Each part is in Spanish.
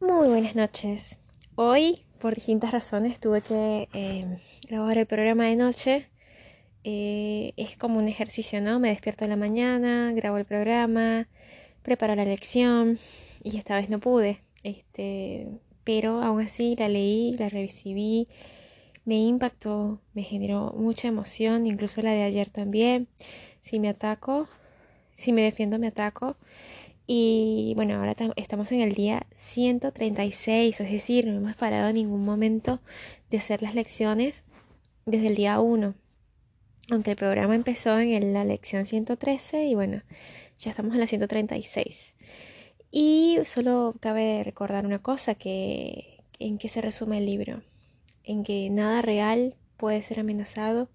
Muy buenas noches. Hoy, por distintas razones, tuve que eh, grabar el programa de noche. Eh, es como un ejercicio, ¿no? Me despierto en la mañana, grabo el programa, preparo la lección y esta vez no pude. Este, pero aún así la leí, la recibí, me impactó, me generó mucha emoción, incluso la de ayer también. Si me ataco, si me defiendo, me ataco. Y bueno, ahora estamos en el día 136, es decir, no hemos parado en ningún momento de hacer las lecciones desde el día 1. Aunque el programa empezó en la lección 113 y bueno, ya estamos en la 136. Y solo cabe recordar una cosa, que en qué se resume el libro, en que nada real puede ser amenazado,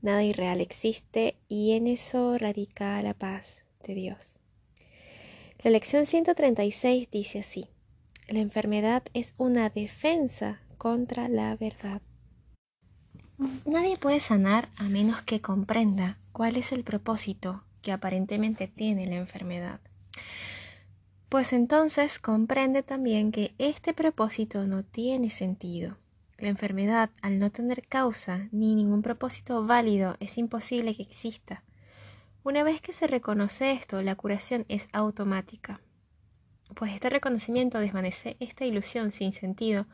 nada irreal existe y en eso radica la paz de Dios. La lección 136 dice así, la enfermedad es una defensa contra la verdad. Nadie puede sanar a menos que comprenda cuál es el propósito que aparentemente tiene la enfermedad. Pues entonces comprende también que este propósito no tiene sentido. La enfermedad, al no tener causa ni ningún propósito válido, es imposible que exista. Una vez que se reconoce esto, la curación es automática, pues este reconocimiento desvanece esta ilusión sin sentido,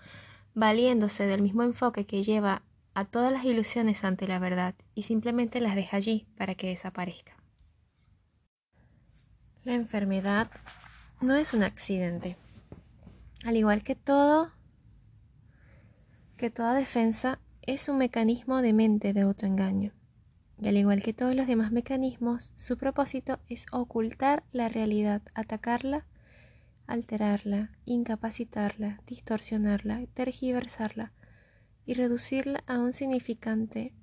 valiéndose del mismo enfoque que lleva a todas las ilusiones ante la verdad y simplemente las deja allí para que desaparezca. La enfermedad no es un accidente. Al igual que todo, que toda defensa es un mecanismo de mente de autoengaño y al igual que todos los demás mecanismos, su propósito es ocultar la realidad, atacarla, alterarla, incapacitarla, distorsionarla, tergiversarla y reducirla a un significante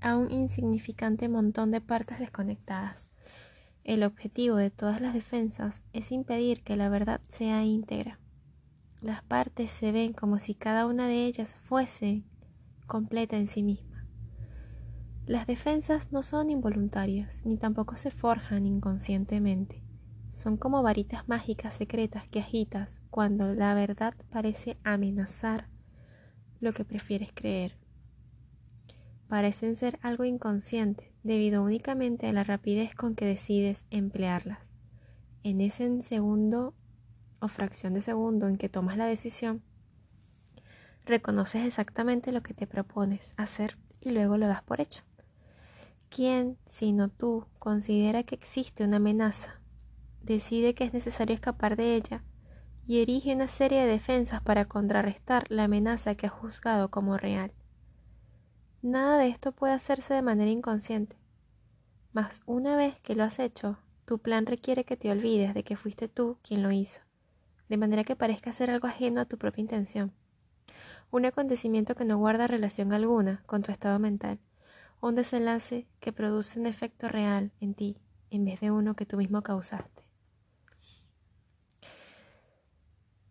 a un insignificante montón de partes desconectadas. El objetivo de todas las defensas es impedir que la verdad sea íntegra. Las partes se ven como si cada una de ellas fuese completa en sí misma. Las defensas no son involuntarias, ni tampoco se forjan inconscientemente. Son como varitas mágicas secretas que agitas cuando la verdad parece amenazar lo que prefieres creer. Parecen ser algo inconsciente debido únicamente a la rapidez con que decides emplearlas. En ese segundo o fracción de segundo en que tomas la decisión, reconoces exactamente lo que te propones hacer y luego lo das por hecho. ¿Quién, sino tú, considera que existe una amenaza, decide que es necesario escapar de ella y erige una serie de defensas para contrarrestar la amenaza que ha juzgado como real? Nada de esto puede hacerse de manera inconsciente. Mas una vez que lo has hecho, tu plan requiere que te olvides de que fuiste tú quien lo hizo, de manera que parezca ser algo ajeno a tu propia intención. Un acontecimiento que no guarda relación alguna con tu estado mental un desenlace que produce un efecto real en ti en vez de uno que tú mismo causaste.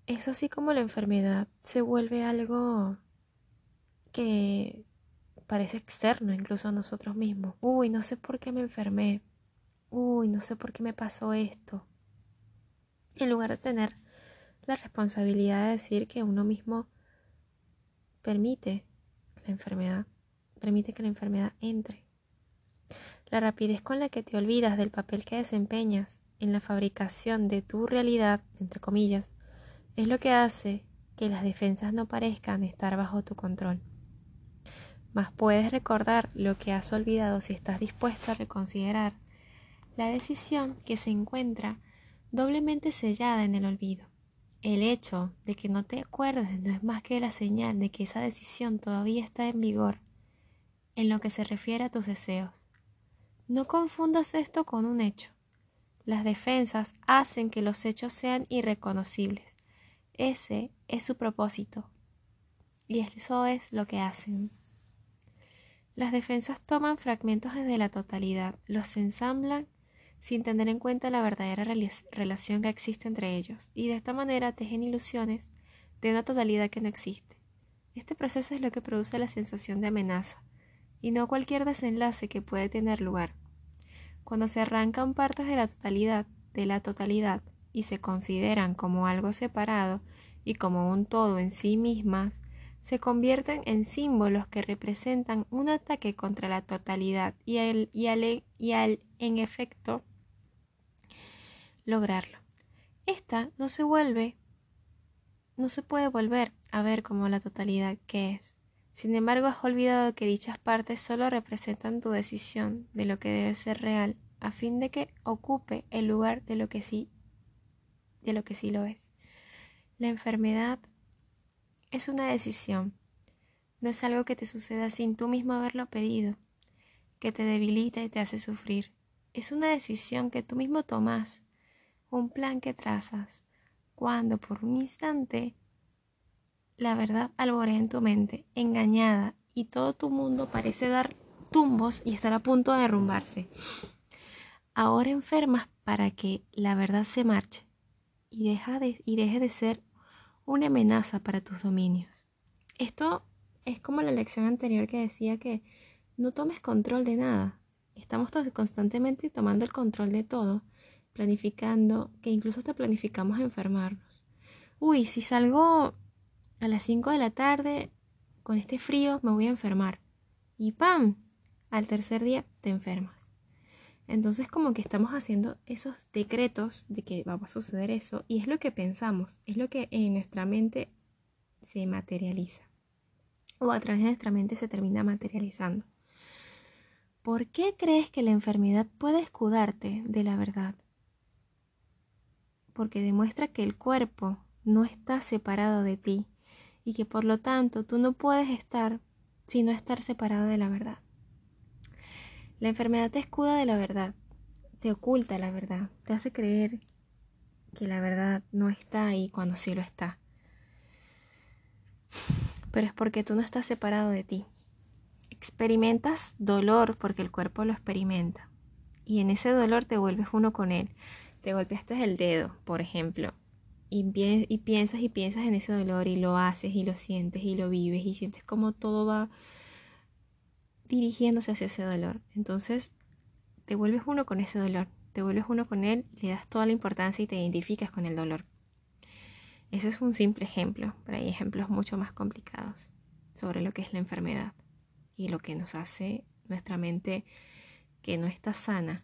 Es así como la enfermedad se vuelve algo que parece externo incluso a nosotros mismos. Uy, no sé por qué me enfermé. Uy, no sé por qué me pasó esto. En lugar de tener la responsabilidad de decir que uno mismo permite la enfermedad permite que la enfermedad entre. La rapidez con la que te olvidas del papel que desempeñas en la fabricación de tu realidad, entre comillas, es lo que hace que las defensas no parezcan estar bajo tu control. Mas puedes recordar lo que has olvidado si estás dispuesto a reconsiderar la decisión que se encuentra doblemente sellada en el olvido. El hecho de que no te acuerdes no es más que la señal de que esa decisión todavía está en vigor en lo que se refiere a tus deseos. No confundas esto con un hecho. Las defensas hacen que los hechos sean irreconocibles. Ese es su propósito. Y eso es lo que hacen. Las defensas toman fragmentos desde la totalidad, los ensamblan sin tener en cuenta la verdadera relación que existe entre ellos, y de esta manera tejen ilusiones de una totalidad que no existe. Este proceso es lo que produce la sensación de amenaza, y no cualquier desenlace que puede tener lugar. Cuando se arrancan partes de la totalidad, de la totalidad, y se consideran como algo separado y como un todo en sí mismas, se convierten en símbolos que representan un ataque contra la totalidad y al, y y al en efecto lograrlo. Esta no se vuelve, no se puede volver a ver como la totalidad que es. Sin embargo, has olvidado que dichas partes solo representan tu decisión de lo que debe ser real, a fin de que ocupe el lugar de lo que sí, de lo que sí lo es. La enfermedad es una decisión, no es algo que te suceda sin tú mismo haberlo pedido, que te debilita y te hace sufrir. Es una decisión que tú mismo tomas, un plan que trazas, cuando por un instante la verdad alborea en tu mente, engañada, y todo tu mundo parece dar tumbos y estar a punto de derrumbarse. Ahora enfermas para que la verdad se marche y, deja de, y deje de ser una amenaza para tus dominios. Esto es como la lección anterior que decía que no tomes control de nada. Estamos constantemente tomando el control de todo, planificando, que incluso hasta planificamos enfermarnos. Uy, si salgo a las 5 de la tarde, con este frío me voy a enfermar. Y ¡pam! Al tercer día te enfermas. Entonces como que estamos haciendo esos decretos de que va a suceder eso y es lo que pensamos, es lo que en nuestra mente se materializa o a través de nuestra mente se termina materializando. ¿Por qué crees que la enfermedad puede escudarte de la verdad? Porque demuestra que el cuerpo no está separado de ti y que por lo tanto tú no puedes estar sino estar separado de la verdad. La enfermedad te escuda de la verdad, te oculta la verdad, te hace creer que la verdad no está ahí cuando sí lo está. Pero es porque tú no estás separado de ti. Experimentas dolor porque el cuerpo lo experimenta. Y en ese dolor te vuelves uno con él. Te golpeaste el dedo, por ejemplo, y, piensas y piensas en ese dolor y lo haces y lo sientes y lo vives y sientes como todo va dirigiéndose hacia ese dolor. Entonces te vuelves uno con ese dolor, te vuelves uno con él y le das toda la importancia y te identificas con el dolor. Ese es un simple ejemplo, pero hay ejemplos mucho más complicados sobre lo que es la enfermedad y lo que nos hace nuestra mente que no está sana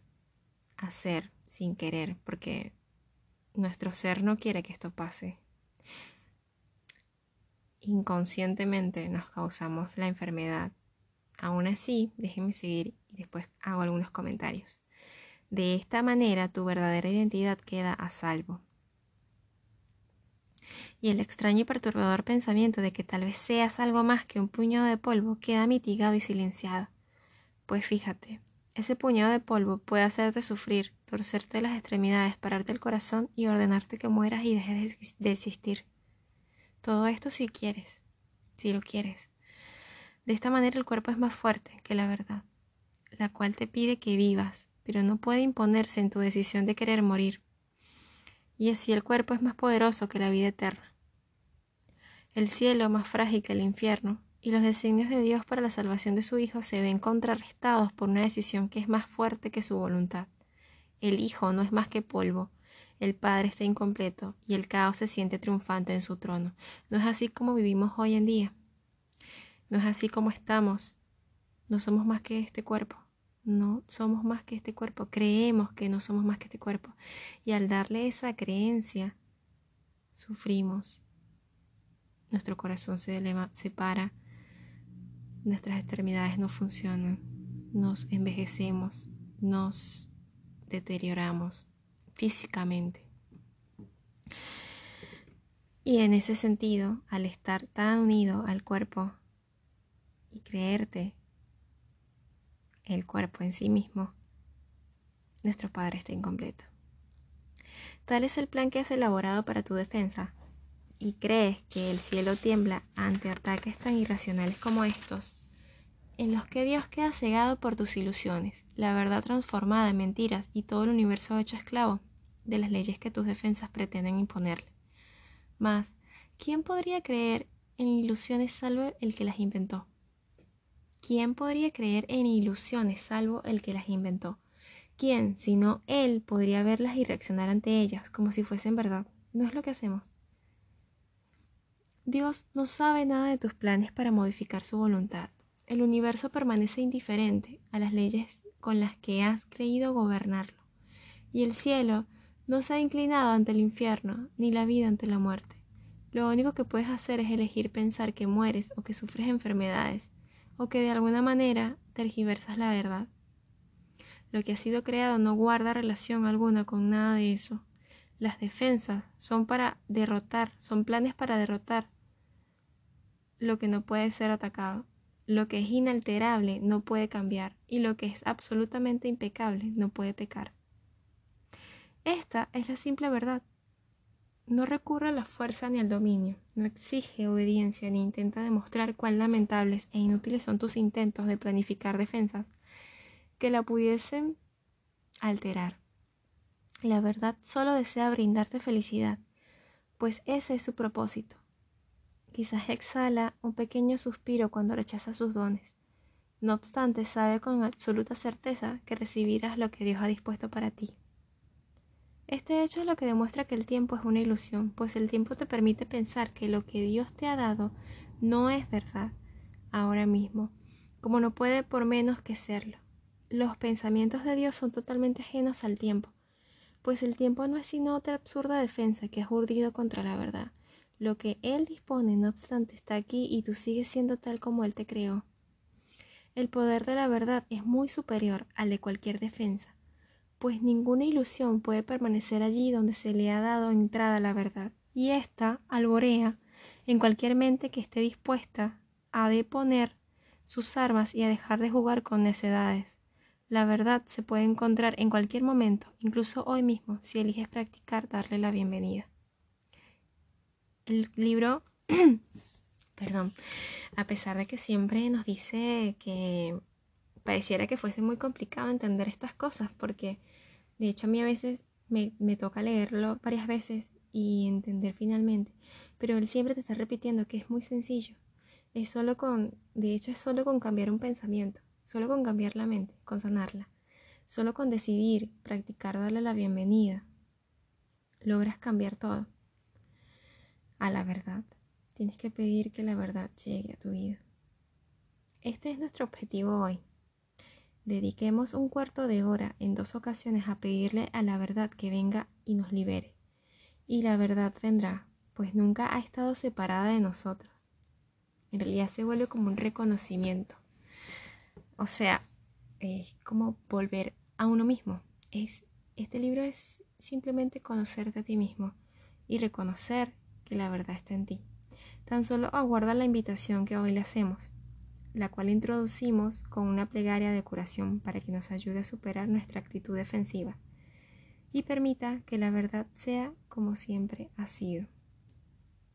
hacer sin querer, porque nuestro ser no quiere que esto pase. Inconscientemente nos causamos la enfermedad. Aún así, déjenme seguir y después hago algunos comentarios. De esta manera tu verdadera identidad queda a salvo. Y el extraño y perturbador pensamiento de que tal vez seas algo más que un puñado de polvo queda mitigado y silenciado. Pues fíjate, ese puñado de polvo puede hacerte sufrir, torcerte las extremidades, pararte el corazón y ordenarte que mueras y dejes de existir. Todo esto si quieres, si lo quieres. De esta manera el cuerpo es más fuerte que la verdad, la cual te pide que vivas, pero no puede imponerse en tu decisión de querer morir. Y así el cuerpo es más poderoso que la vida eterna. El cielo más frágil que el infierno, y los designios de Dios para la salvación de su Hijo se ven contrarrestados por una decisión que es más fuerte que su voluntad. El Hijo no es más que polvo, el Padre está incompleto y el caos se siente triunfante en su trono. No es así como vivimos hoy en día. No es así como estamos. No somos más que este cuerpo. No somos más que este cuerpo. Creemos que no somos más que este cuerpo. Y al darle esa creencia, sufrimos. Nuestro corazón se, eleva, se para nuestras extremidades no funcionan, nos envejecemos, nos deterioramos físicamente. Y en ese sentido, al estar tan unido al cuerpo y creerte el cuerpo en sí mismo, nuestro Padre está incompleto. Tal es el plan que has elaborado para tu defensa, y crees que el cielo tiembla ante ataques tan irracionales como estos, en los que Dios queda cegado por tus ilusiones, la verdad transformada en mentiras y todo el universo hecho esclavo de las leyes que tus defensas pretenden imponerle. Mas, ¿quién podría creer en ilusiones salvo el que las inventó? ¿Quién podría creer en ilusiones salvo el que las inventó? ¿Quién, sino Él, podría verlas y reaccionar ante ellas como si fuesen verdad? No es lo que hacemos. Dios no sabe nada de tus planes para modificar su voluntad. El universo permanece indiferente a las leyes con las que has creído gobernarlo. Y el cielo no se ha inclinado ante el infierno, ni la vida ante la muerte. Lo único que puedes hacer es elegir pensar que mueres o que sufres enfermedades, o que de alguna manera tergiversas la verdad. Lo que ha sido creado no guarda relación alguna con nada de eso. Las defensas son para derrotar, son planes para derrotar lo que no puede ser atacado. Lo que es inalterable no puede cambiar y lo que es absolutamente impecable no puede pecar. Esta es la simple verdad. No recurre a la fuerza ni al dominio, no exige obediencia ni intenta demostrar cuán lamentables e inútiles son tus intentos de planificar defensas que la pudiesen alterar. La verdad solo desea brindarte felicidad, pues ese es su propósito. Quizás exhala un pequeño suspiro cuando rechaza sus dones. No obstante, sabe con absoluta certeza que recibirás lo que Dios ha dispuesto para ti. Este hecho es lo que demuestra que el tiempo es una ilusión, pues el tiempo te permite pensar que lo que Dios te ha dado no es verdad ahora mismo, como no puede por menos que serlo. Los pensamientos de Dios son totalmente ajenos al tiempo, pues el tiempo no es sino otra absurda defensa que ha urdido contra la verdad. Lo que Él dispone, no obstante, está aquí y tú sigues siendo tal como Él te creó. El poder de la verdad es muy superior al de cualquier defensa pues ninguna ilusión puede permanecer allí donde se le ha dado entrada la verdad, y ésta alborea en cualquier mente que esté dispuesta a deponer sus armas y a dejar de jugar con necedades. La verdad se puede encontrar en cualquier momento, incluso hoy mismo, si eliges practicar darle la bienvenida. El libro, perdón, a pesar de que siempre nos dice que pareciera que fuese muy complicado entender estas cosas porque de hecho a mí a veces me, me toca leerlo varias veces y entender finalmente, pero él siempre te está repitiendo que es muy sencillo. Es solo con, de hecho es solo con cambiar un pensamiento, solo con cambiar la mente, con sanarla, solo con decidir, practicar, darle la bienvenida, logras cambiar todo. A la verdad, tienes que pedir que la verdad llegue a tu vida. Este es nuestro objetivo hoy, Dediquemos un cuarto de hora en dos ocasiones a pedirle a la verdad que venga y nos libere. Y la verdad vendrá, pues nunca ha estado separada de nosotros. En realidad se vuelve como un reconocimiento. O sea, es como volver a uno mismo. Es, este libro es simplemente conocerte a ti mismo y reconocer que la verdad está en ti. Tan solo aguarda la invitación que hoy le hacemos la cual introducimos con una plegaria de curación para que nos ayude a superar nuestra actitud defensiva y permita que la verdad sea como siempre ha sido.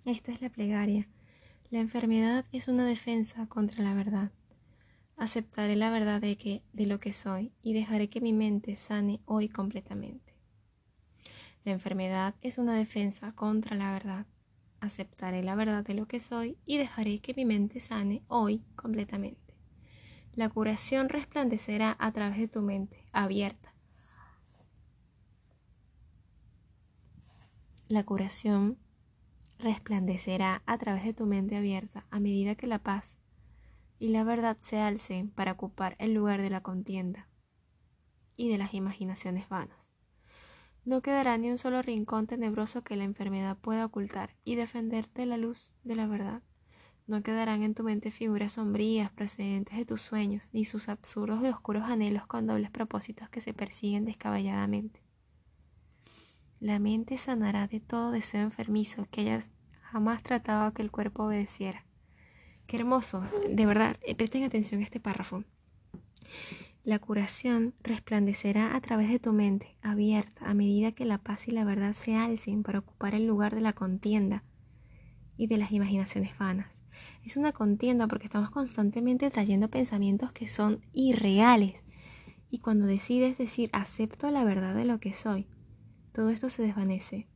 Esta es la plegaria. La enfermedad es una defensa contra la verdad. Aceptaré la verdad de que de lo que soy y dejaré que mi mente sane hoy completamente. La enfermedad es una defensa contra la verdad aceptaré la verdad de lo que soy y dejaré que mi mente sane hoy completamente. La curación resplandecerá a través de tu mente abierta. La curación resplandecerá a través de tu mente abierta a medida que la paz y la verdad se alcen para ocupar el lugar de la contienda y de las imaginaciones vanas. No quedará ni un solo rincón tenebroso que la enfermedad pueda ocultar y defenderte la luz de la verdad. No quedarán en tu mente figuras sombrías procedentes de tus sueños, ni sus absurdos y oscuros anhelos con dobles propósitos que se persiguen descabelladamente. La mente sanará de todo deseo enfermizo que hayas jamás tratado a que el cuerpo obedeciera. Qué hermoso, de verdad, eh, presten atención a este párrafo. La curación resplandecerá a través de tu mente, abierta, a medida que la paz y la verdad se alcen para ocupar el lugar de la contienda y de las imaginaciones vanas. Es una contienda porque estamos constantemente trayendo pensamientos que son irreales. Y cuando decides decir acepto la verdad de lo que soy, todo esto se desvanece.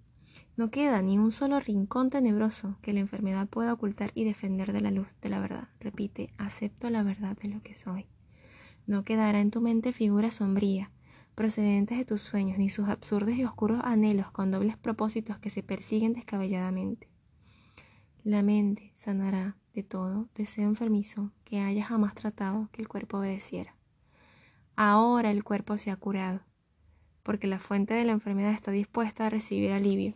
No queda ni un solo rincón tenebroso que la enfermedad pueda ocultar y defender de la luz de la verdad. Repite, acepto la verdad de lo que soy. No quedará en tu mente figura sombría, procedentes de tus sueños, ni sus absurdos y oscuros anhelos con dobles propósitos que se persiguen descabelladamente. La mente sanará de todo deseo enfermizo que haya jamás tratado que el cuerpo obedeciera. Ahora el cuerpo se ha curado, porque la fuente de la enfermedad está dispuesta a recibir alivio,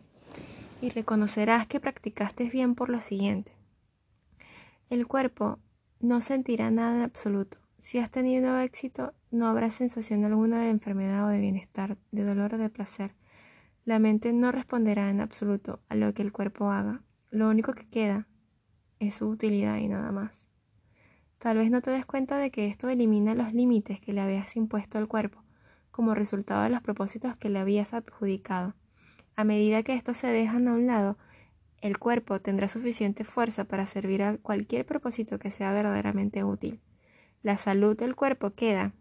y reconocerás que practicaste bien por lo siguiente. El cuerpo no sentirá nada en absoluto. Si has tenido éxito, no habrá sensación alguna de enfermedad o de bienestar, de dolor o de placer. La mente no responderá en absoluto a lo que el cuerpo haga, lo único que queda es su utilidad y nada más. Tal vez no te des cuenta de que esto elimina los límites que le habías impuesto al cuerpo, como resultado de los propósitos que le habías adjudicado. A medida que estos se dejan a un lado, el cuerpo tendrá suficiente fuerza para servir a cualquier propósito que sea verdaderamente útil. La salud del cuerpo queda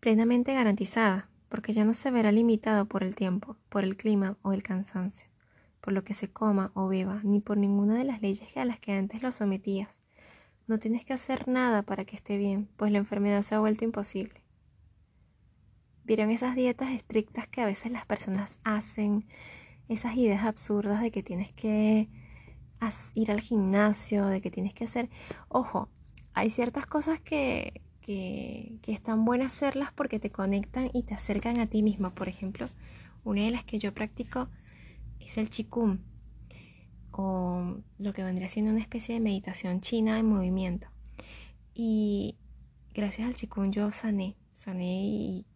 plenamente garantizada, porque ya no se verá limitado por el tiempo, por el clima o el cansancio por lo que se coma o beba, ni por ninguna de las leyes a las que antes lo sometías. No tienes que hacer nada para que esté bien, pues la enfermedad se ha vuelto imposible. ¿Vieron esas dietas estrictas que a veces las personas hacen? Esas ideas absurdas de que tienes que ir al gimnasio, de que tienes que hacer... Ojo, hay ciertas cosas que, que, están buenas hacerlas porque te conectan y te acercan a ti mismo. Por ejemplo, una de las que yo practico es el Qigong o lo que vendría siendo una especie de meditación china en movimiento. Y gracias al Qigong yo sané, sané y,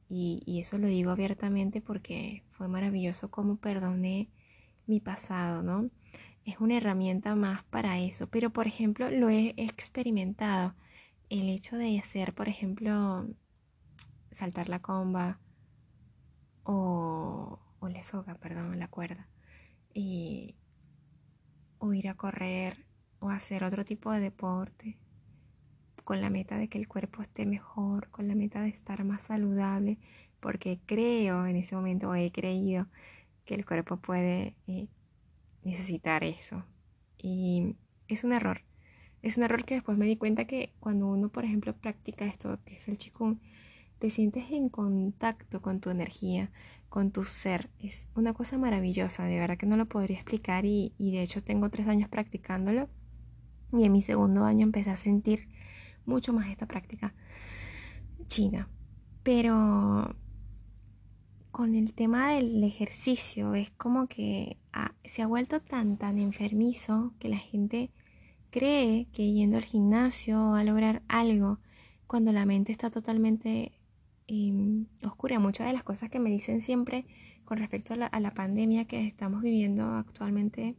eso lo digo abiertamente porque fue maravilloso como perdoné mi pasado, ¿no? Es una herramienta más para eso, pero por ejemplo lo he experimentado. El hecho de hacer, por ejemplo, saltar la comba o, o la soga, perdón, la cuerda o ir a correr o hacer otro tipo de deporte con la meta de que el cuerpo esté mejor, con la meta de estar más saludable, porque creo en ese momento o he creído que el cuerpo puede eh, necesitar eso. Y es un error. Es un error que después me di cuenta que cuando uno, por ejemplo, practica esto, que es el chikung, te sientes en contacto con tu energía, con tu ser. Es una cosa maravillosa, de verdad que no lo podría explicar y, de hecho tengo tres años practicándolo y en mi segundo año empecé a sentir mucho más esta práctica china. Pero con el tema del ejercicio es como que se ha vuelto tan tan enfermizo que la gente cree que yendo al gimnasio va a lograr algo cuando la mente está totalmente Em, oscura. Muchas de las cosas que me dicen siempre con respecto a la, a la, pandemia que estamos viviendo actualmente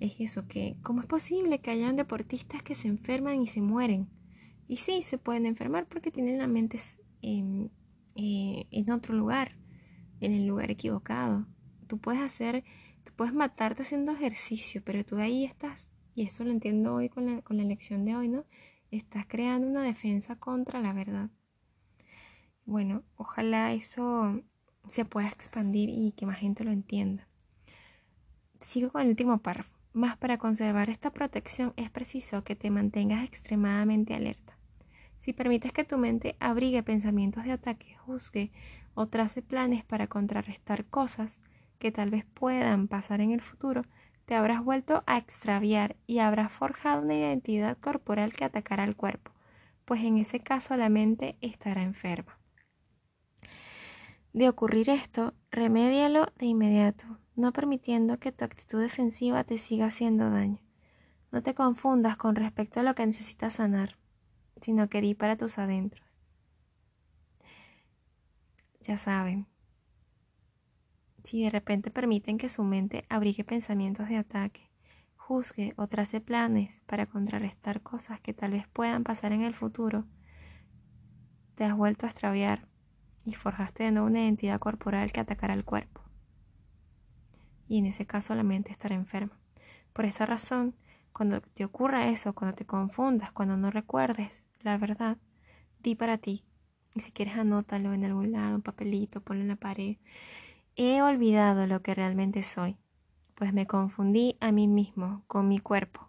es eso, que cómo es posible que hayan deportistas que se enferman y se mueren. Y sí, se pueden enfermar porque tienen la mente en, eh, en otro lugar, en el lugar equivocado. Tú puedes hacer, tú puedes matarte haciendo ejercicio, pero tú ahí estás, y eso lo entiendo hoy con la, con la lección de hoy, ¿no? Estás creando una defensa contra la verdad. Bueno, ojalá eso se pueda expandir y que más gente lo entienda. Sigo con el último párrafo. Más para conservar esta protección es preciso que te mantengas extremadamente alerta. Si permites que tu mente abrigue pensamientos de ataque, juzgue o trace planes para contrarrestar cosas que tal vez puedan pasar en el futuro, te habrás vuelto a extraviar y habrás forjado una identidad corporal que atacará al cuerpo, pues en ese caso la mente estará enferma. De ocurrir esto, remédialo de inmediato, no permitiendo que tu actitud defensiva te siga haciendo daño. No te confundas con respecto a lo que necesitas sanar, sino que di para tus adentros. Ya saben, si de repente permiten que su mente abrigue pensamientos de ataque, juzgue o trace planes para contrarrestar cosas que tal vez puedan pasar en el futuro, te has vuelto a extraviar y forjaste de nuevo una identidad corporal que atacará al cuerpo. Y en ese caso la mente estará enferma. Por esa razón, cuando te ocurra eso, cuando te confundas, cuando no recuerdes la verdad, di para ti. Y si quieres anótalo en algún lado, un papelito, ponlo en la pared. He olvidado lo que realmente soy, pues me confundí a mí mismo con mi cuerpo.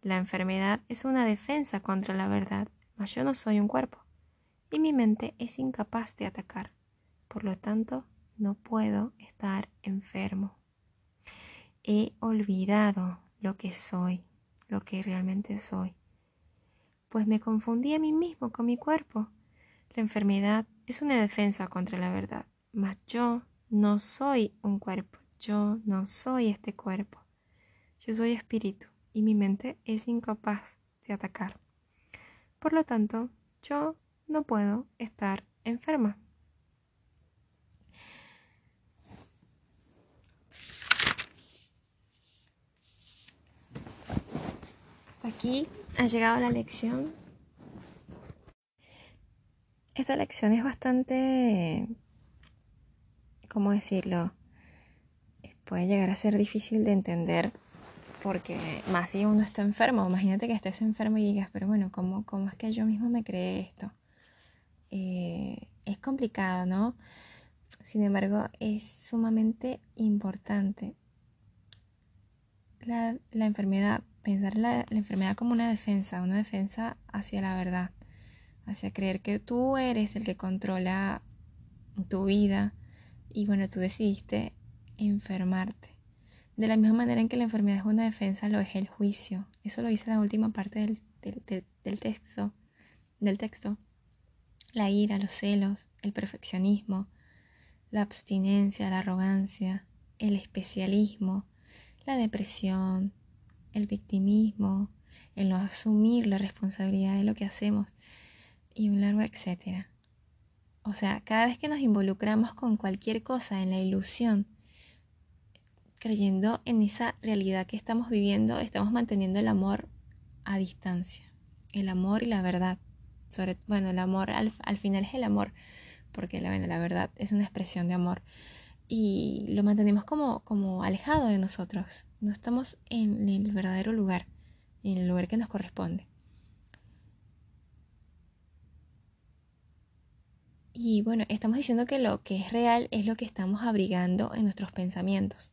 La enfermedad es una defensa contra la verdad, mas yo no soy un cuerpo y mi mente es incapaz de atacar. Por lo tanto, no puedo estar enfermo. He olvidado lo que soy, lo que realmente soy. Pues me confundí a mí mismo con mi cuerpo. La enfermedad es una defensa contra la verdad, mas yo no soy un cuerpo, yo no soy este cuerpo. Yo soy espíritu y mi mente es incapaz de atacar. Por lo tanto, yo no puedo estar enferma. Aquí ha llegado la lección. Esta lección es bastante, ¿cómo decirlo? Puede llegar a ser difícil de entender porque más si uno está enfermo, imagínate que estés enfermo y digas, pero bueno, ¿cómo, cómo es que yo mismo me creé esto? Eh, es complicado, ¿no? Sin embargo, es sumamente importante la, la enfermedad pensar la enfermedad como una defensa, una defensa hacia la verdad, hacia creer que tú eres el que controla tu vida y bueno, tú decidiste enfermarte. De la misma manera en que la enfermedad es una defensa, lo es el juicio. Eso lo dice la última parte del, del, texto, del texto. La ira, los celos, el perfeccionismo, la abstinencia, la arrogancia, el especialismo, la depresión, el victimismo, el no asumir la responsabilidad de lo que hacemos y un largo etcétera. O sea, cada vez que nos involucramos con cualquier cosa en la ilusión, creyendo en esa realidad que estamos viviendo, estamos manteniendo el amor a distancia. El amor y la verdad. Bueno, el amor al, final es el amor, porque la, la verdad es una expresión de amor y lo mantenemos como, como alejado de nosotros. No estamos en el verdadero lugar, en el lugar que nos corresponde. Y bueno, estamos diciendo que lo que es real es lo que estamos abrigando en nuestros pensamientos.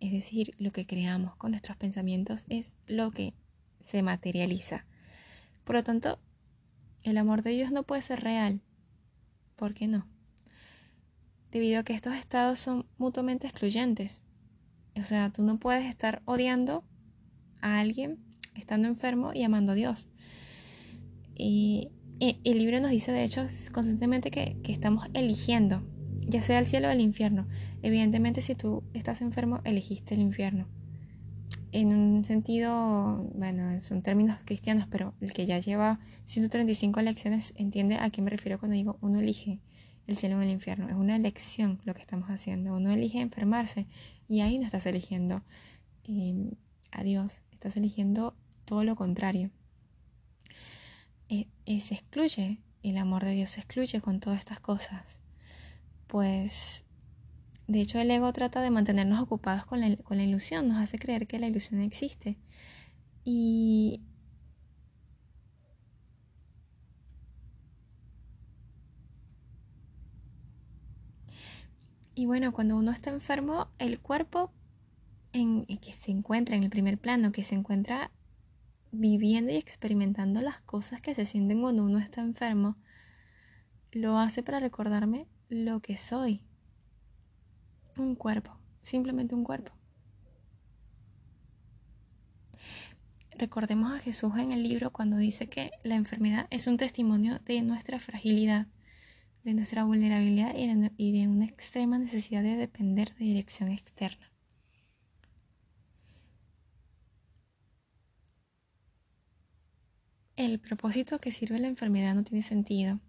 Es decir, lo que creamos con nuestros pensamientos es lo que se materializa. Por lo tanto, el amor de Dios no puede ser real. ¿Por qué no? debido a que estos estados son mutuamente excluyentes. O sea, tú no puedes estar odiando a alguien estando enfermo y amando a Dios. Y, el libro nos dice, de hecho, constantemente que, estamos eligiendo, ya sea el cielo o el infierno. Evidentemente, si tú estás enfermo, elegiste el infierno. En un sentido, bueno, son términos cristianos, pero el que ya lleva 135 lecciones entiende a qué me refiero cuando digo uno elige el cielo o el infierno. Es una elección lo que estamos haciendo. Uno elige enfermarse y ahí no estás eligiendo em, a Dios, estás eligiendo todo lo contrario. E se excluye, el amor de Dios se excluye con todas estas cosas. Pues, de hecho, el ego trata de mantenernos ocupados con la, con la ilusión, nos hace creer que la ilusión existe. Y Y bueno, cuando uno está enfermo, el cuerpo en, que se encuentra en el primer plano, que se encuentra viviendo y experimentando las cosas que se sienten cuando uno está enfermo, lo hace para recordarme lo que soy. Un cuerpo, simplemente un cuerpo. Recordemos a Jesús en el libro cuando dice que la enfermedad es un testimonio de nuestra fragilidad de nuestra vulnerabilidad y de, una extrema necesidad de depender de dirección externa. El propósito que sirve la enfermedad no tiene sentido.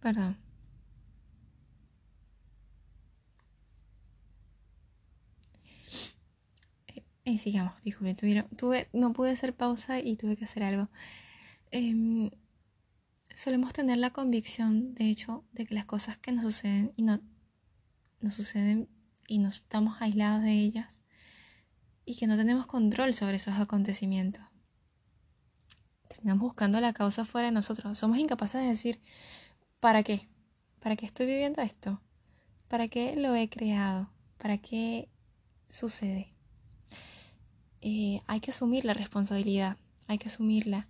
Perdón. Eh, sigamos, disculpe, no pude hacer pausa y tuve que hacer algo. Em, solemos tener la convicción, de hecho, de que las cosas que nos suceden y no nos suceden y no estamos aislados de ellas y que no tenemos control sobre esos acontecimientos. terminamos buscando la causa fuera de nosotros. Somos incapaces de decir, ¿para qué? ¿Para qué estoy viviendo esto? ¿Para qué lo he creado? ¿Para qué sucede? Eh, hay que asumir la responsabilidad, hay que asumirla.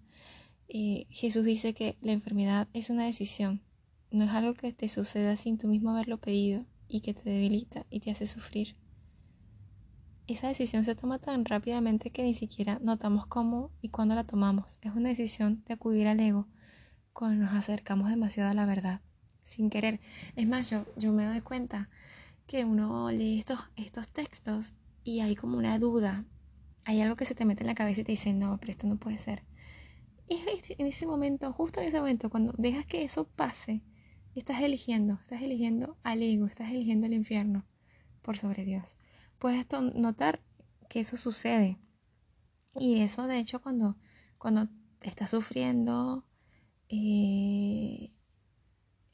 Eh, Jesús dice que la enfermedad es una decisión, no es algo que te suceda sin tú mismo haberlo pedido y que te debilita y te hace sufrir. Esa decisión se toma tan rápidamente que ni siquiera notamos cómo y cuándo la tomamos. Es una decisión de acudir al ego cuando nos acercamos demasiado a la verdad, sin querer. Es más, yo, yo me doy cuenta que uno lee estos, estos textos y hay como una duda. Hay algo que se te mete en la cabeza y te dice, no, pero esto no puede ser. Y en ese momento, justo en ese momento, cuando dejas que eso pase, Estás eligiendo, estás eligiendo al ego, estás eligiendo el infierno por sobre Dios. Puedes notar que eso sucede. Y eso, de hecho, cuando, cuando estás sufriendo, eh,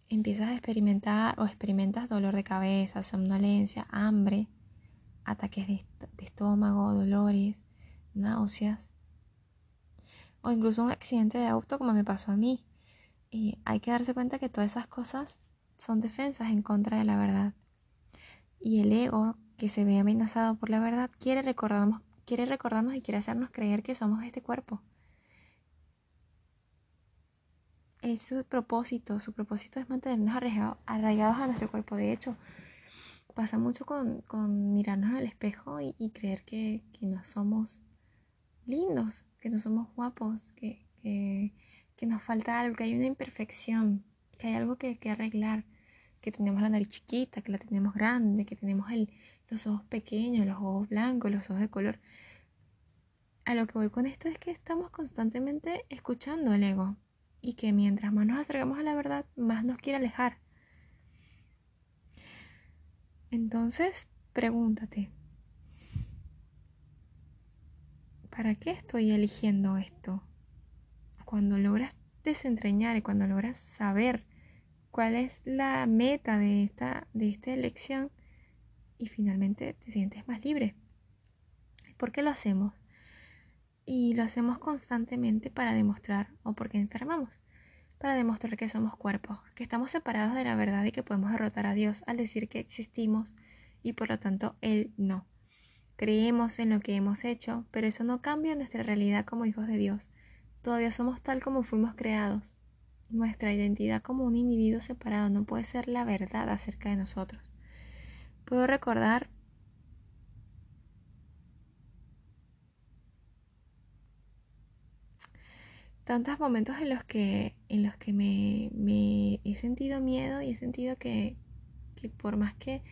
empiezas a experimentar o experimentas dolor de cabeza, somnolencia, hambre, ataques de, estómago, dolores, náuseas, o incluso un accidente de auto como me pasó a mí. Y hay que darse cuenta que todas esas cosas son defensas en contra de la verdad. Y el ego, que se ve amenazado por la verdad, quiere recordarnos, quiere recordarnos y quiere hacernos creer que somos este cuerpo. Es su propósito, su propósito es mantenernos arraigados, a nuestro cuerpo. De hecho, pasa mucho con, mirarnos al espejo y, creer que, no somos lindos, que no somos guapos, que, que que nos falta algo, que hay una imperfección, que hay algo que, que arreglar, que tenemos la nariz chiquita, que la tenemos grande, que tenemos el, los ojos pequeños, los ojos blancos, los ojos de color. A lo que voy con esto es que estamos constantemente escuchando el ego y que mientras más nos acercamos a la verdad, más nos quiere alejar. Entonces, pregúntate, ¿para qué estoy eligiendo esto? cuando logras desentrañar y cuando logras saber cuál es la meta de esta, de esta elección y finalmente te sientes más libre. ¿Por qué lo hacemos? Y lo hacemos constantemente para demostrar, o porque enfermamos, para demostrar que somos cuerpos, que estamos separados de la verdad y que podemos derrotar a Dios al decir que existimos y por lo tanto Él no. Creemos en lo que hemos hecho, pero eso no cambia nuestra realidad como hijos de Dios. Todavía somos tal como fuimos creados. Nuestra identidad como un individuo separado no puede ser la verdad acerca de nosotros. Puedo recordar tantos momentos en los que, en los que me, he sentido miedo y he sentido que, que por más que,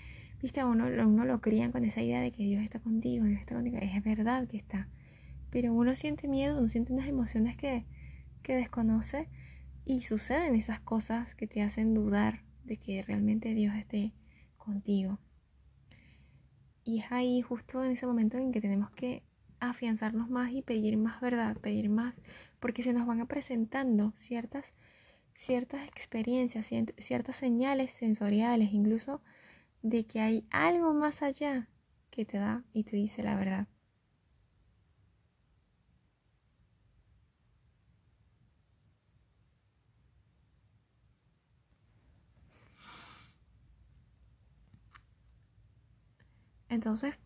viste, a uno, uno lo crían con esa idea de que Dios está contigo, Dios está contigo, es verdad que está pero uno siente miedo, uno siente unas emociones que, que desconoce y suceden esas cosas que te hacen dudar de que realmente Dios esté contigo. Y es ahí justo en ese momento en que tenemos que afianzarnos más y pedir más verdad, pedir más, porque se nos van presentando ciertas, ciertas experiencias, ciertas señales sensoriales, incluso de que hay algo más allá que te da y te dice la verdad. Entonces,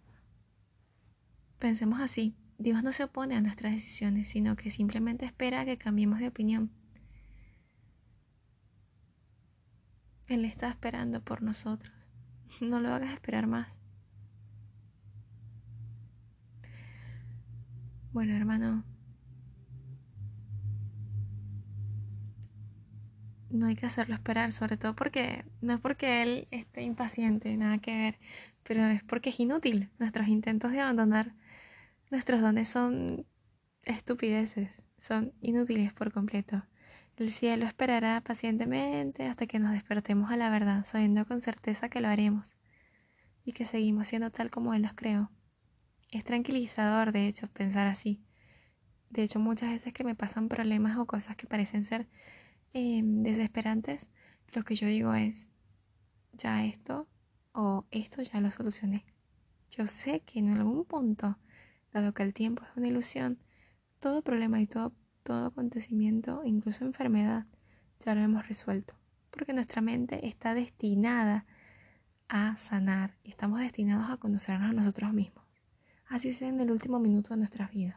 pensemos así. Dios no se opone a nuestras decisiones, sino que simplemente espera que cambiemos de opinión. Él está esperando por nosotros. No lo hagas esperar más. Bueno, hermano, no hay que hacerlo esperar, sobre todo porque no es porque él esté impaciente, nada que ver, pero es porque es inútil. Nuestros intentos de abandonar nuestros dones son estupideces, son inútiles por completo. El cielo esperará pacientemente hasta que nos despertemos a la verdad, sabiendo con certeza que lo haremos y que seguimos siendo tal como Él nos creó. Es tranquilizador, de hecho, pensar así. De hecho, muchas veces que me pasan problemas o cosas que parecen ser Em, desesperantes, lo que yo digo es, ya esto o esto ya lo solucioné. Yo sé que en algún punto, dado que el tiempo es una ilusión, todo problema y todo, todo acontecimiento, incluso enfermedad, ya lo hemos resuelto. Porque nuestra mente está destinada a sanar y estamos destinados a conocernos a nosotros mismos. Así sea en el último minuto de nuestras vidas.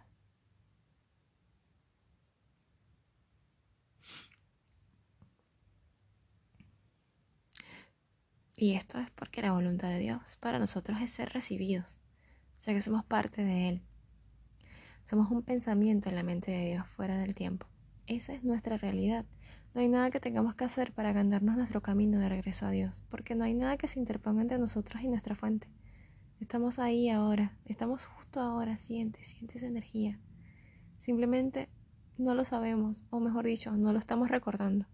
Y esto es porque la voluntad de Dios para nosotros es ser recibidos, ya que somos parte de Él. Somos un pensamiento en la mente de Dios fuera del tiempo. Esa es nuestra realidad. No hay nada que tengamos que hacer para ganarnos nuestro camino de regreso a Dios, porque no hay nada que se interponga entre nosotros y nuestra fuente. Estamos ahí ahora, estamos justo ahora, siente, siente esa energía. Simplemente no lo sabemos, o mejor dicho, no lo estamos recordando.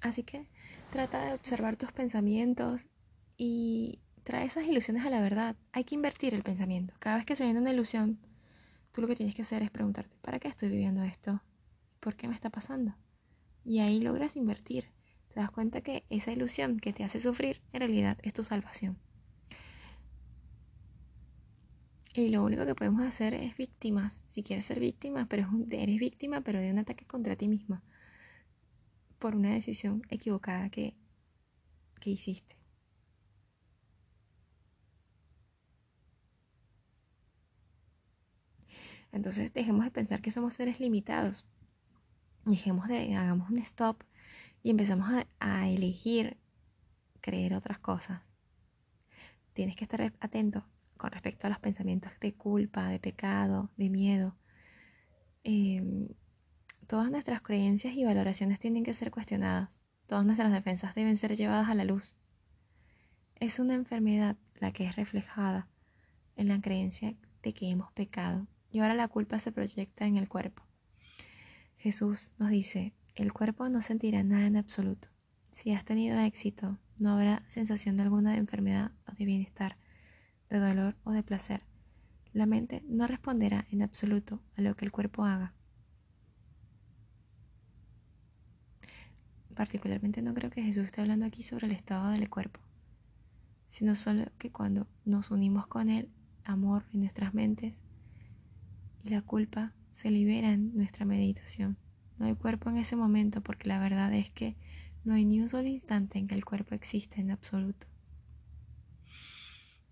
Así que trata de observar tus pensamientos y trae esas ilusiones a la verdad. Hay que invertir el pensamiento. Cada vez que se viene una ilusión, tú lo que tienes que hacer es preguntarte, ¿para qué estoy viviendo esto? ¿Por qué me está pasando? Y ahí logras invertir. Te das cuenta que esa ilusión que te hace sufrir en realidad es tu salvación. Y lo único que podemos hacer es víctimas. Si quieres ser víctima, pero eres víctima, pero de un ataque contra ti misma por una decisión equivocada que, que hiciste. Entonces dejemos de pensar que somos seres limitados. Dejemos de, hagamos un stop y empezamos a, elegir creer otras cosas. Tienes que estar atento con respecto a los pensamientos de culpa, de pecado, de miedo. Eh, Todas nuestras creencias y valoraciones tienen que ser cuestionadas. Todas nuestras defensas deben ser llevadas a la luz. Es una enfermedad la que es reflejada en la creencia de que hemos pecado y ahora la culpa se proyecta en el cuerpo. Jesús nos dice, el cuerpo no sentirá nada en absoluto. Si has tenido éxito, no habrá sensación alguna de enfermedad o de bienestar, de dolor o de placer. La mente no responderá en absoluto a lo que el cuerpo haga. Particularmente no creo que Jesús esté hablando aquí sobre el estado del cuerpo, sino solo que cuando nos unimos con Él, amor en nuestras mentes la culpa se libera en nuestra meditación. No hay cuerpo en ese momento porque la verdad es que no hay ni un solo instante en que el cuerpo existe en absoluto.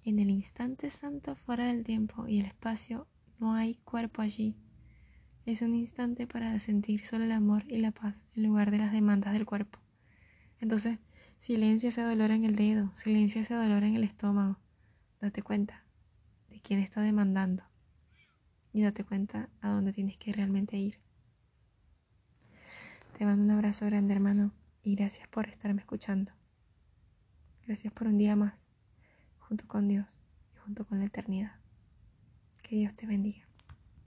En el instante santo fuera del tiempo y el espacio no hay cuerpo allí, es un instante para sentir solo el amor y la paz en lugar de las demandas del cuerpo. Entonces, silencia ese dolor en el dedo, silencia ese dolor en el estómago. Date cuenta de quién está demandando y date cuenta a dónde tienes que realmente ir. Te mando un abrazo grande, hermano, y gracias por estarme escuchando. Gracias por un día más, junto con Dios y junto con la eternidad. Que Dios te bendiga.